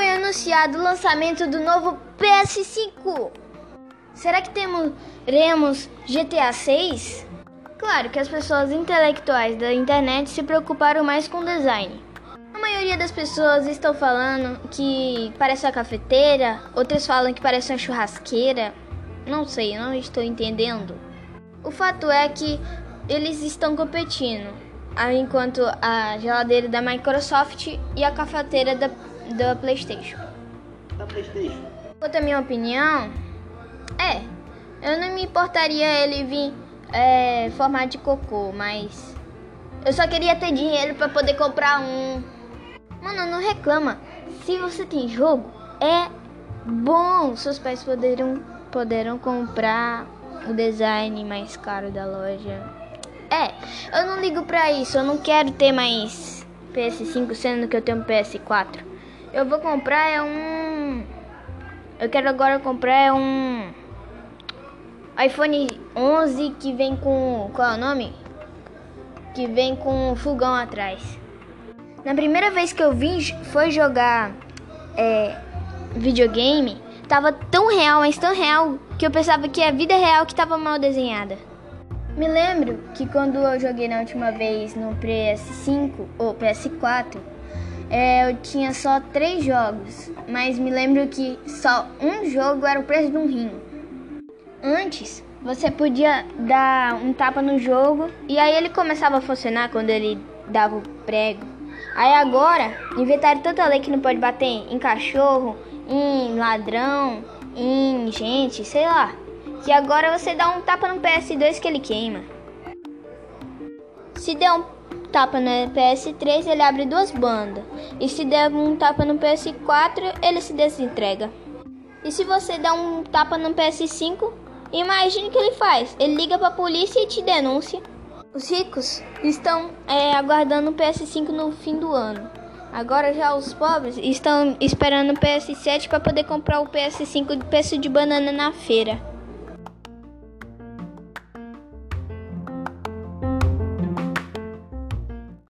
anunciado o lançamento do novo PS5. Será que teremos GTA 6? Claro que as pessoas intelectuais da internet se preocuparam mais com o design. A maioria das pessoas estão falando que parece uma cafeteira, outras falam que parece uma churrasqueira. Não sei, não estou entendendo. O fato é que eles estão competindo, enquanto a geladeira da Microsoft e a cafeteira da, da PlayStation. Da PlayStation. Quanto à minha opinião, é, eu não me importaria ele vir é, formato de cocô, mas eu só queria ter dinheiro para poder comprar um. Mano, não reclama. Se você tem jogo, é bom. Seus pais poderão, poderão comprar o design mais caro da loja. É, eu não ligo pra isso. Eu não quero ter mais PS5, sendo que eu tenho PS4. Eu vou comprar é um. Eu quero agora comprar é um iPhone 11 que vem com. Qual é o nome? Que vem com um fogão atrás. Na primeira vez que eu vim foi jogar é, videogame, tava tão real, mas tão real, que eu pensava que a vida real que tava mal desenhada. Me lembro que quando eu joguei na última vez no PS5 ou PS4, é, eu tinha só três jogos, mas me lembro que só um jogo era o preço de um rim. Antes, você podia dar um tapa no jogo e aí ele começava a funcionar quando ele dava o prego. Aí agora, inventaram tanta lei que não pode bater em cachorro, em ladrão, em gente, sei lá. Que agora você dá um tapa no PS2 que ele queima. Se der um tapa no PS3, ele abre duas bandas. E se der um tapa no PS4, ele se desentrega. E se você dá um tapa no PS5, Imagine o que ele faz. Ele liga para a polícia e te denuncia. Os ricos estão é, aguardando o PS5 no fim do ano. Agora já os pobres estão esperando o PS7 para poder comprar o PS5 de preço de banana na feira.